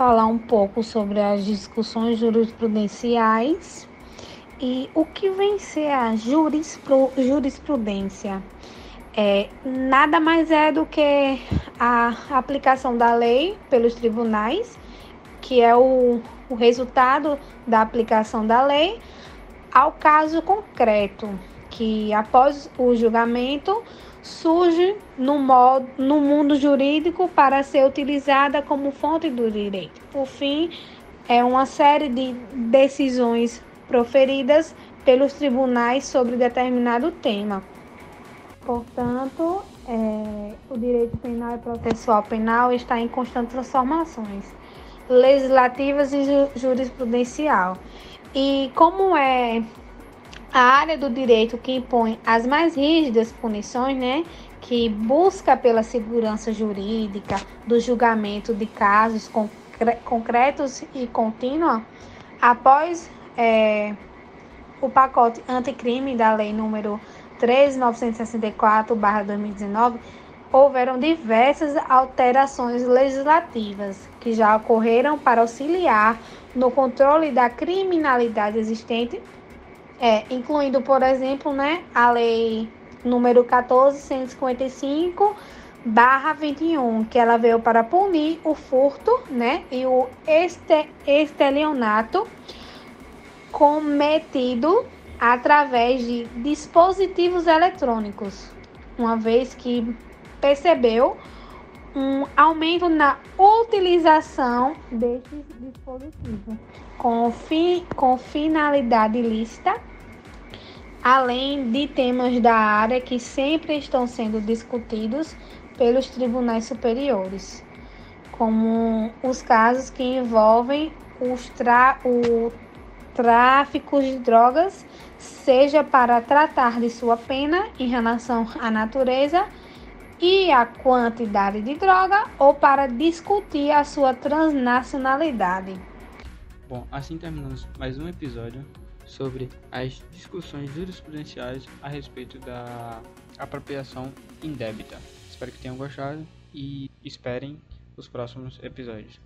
falar um pouco sobre as discussões jurisprudenciais e o que vem ser a jurisprudência. É, nada mais é do que a aplicação da lei pelos tribunais, que é o, o resultado da aplicação da lei ao caso concreto, que após o julgamento surge no, modo, no mundo jurídico para ser utilizada como fonte do direito. Por fim, é uma série de decisões proferidas pelos tribunais sobre determinado tema. Portanto, é, o direito penal e processual penal está em constantes transformações legislativas e jurisprudencial. E como é a área do direito que impõe as mais rígidas punições, né, que busca pela segurança jurídica do julgamento de casos concre concretos e contínua, após é, o pacote anticrime da lei número 13.964/2019, houveram diversas alterações legislativas que já ocorreram para auxiliar no controle da criminalidade existente é, incluindo, por exemplo, né, a lei número 1455 barra 21, que ela veio para punir o furto, né, e o este, estelionato cometido através de dispositivos eletrônicos, uma vez que percebeu um aumento na utilização desses dispositivos. Com, fi, com finalidade ilícita além de temas da área que sempre estão sendo discutidos pelos tribunais superiores, como os casos que envolvem o tráfico de drogas, seja para tratar de sua pena em relação à natureza e à quantidade de droga ou para discutir a sua transnacionalidade. Bom, assim terminamos mais um episódio sobre as discussões jurisprudenciais a respeito da apropriação indébita. Espero que tenham gostado e esperem os próximos episódios.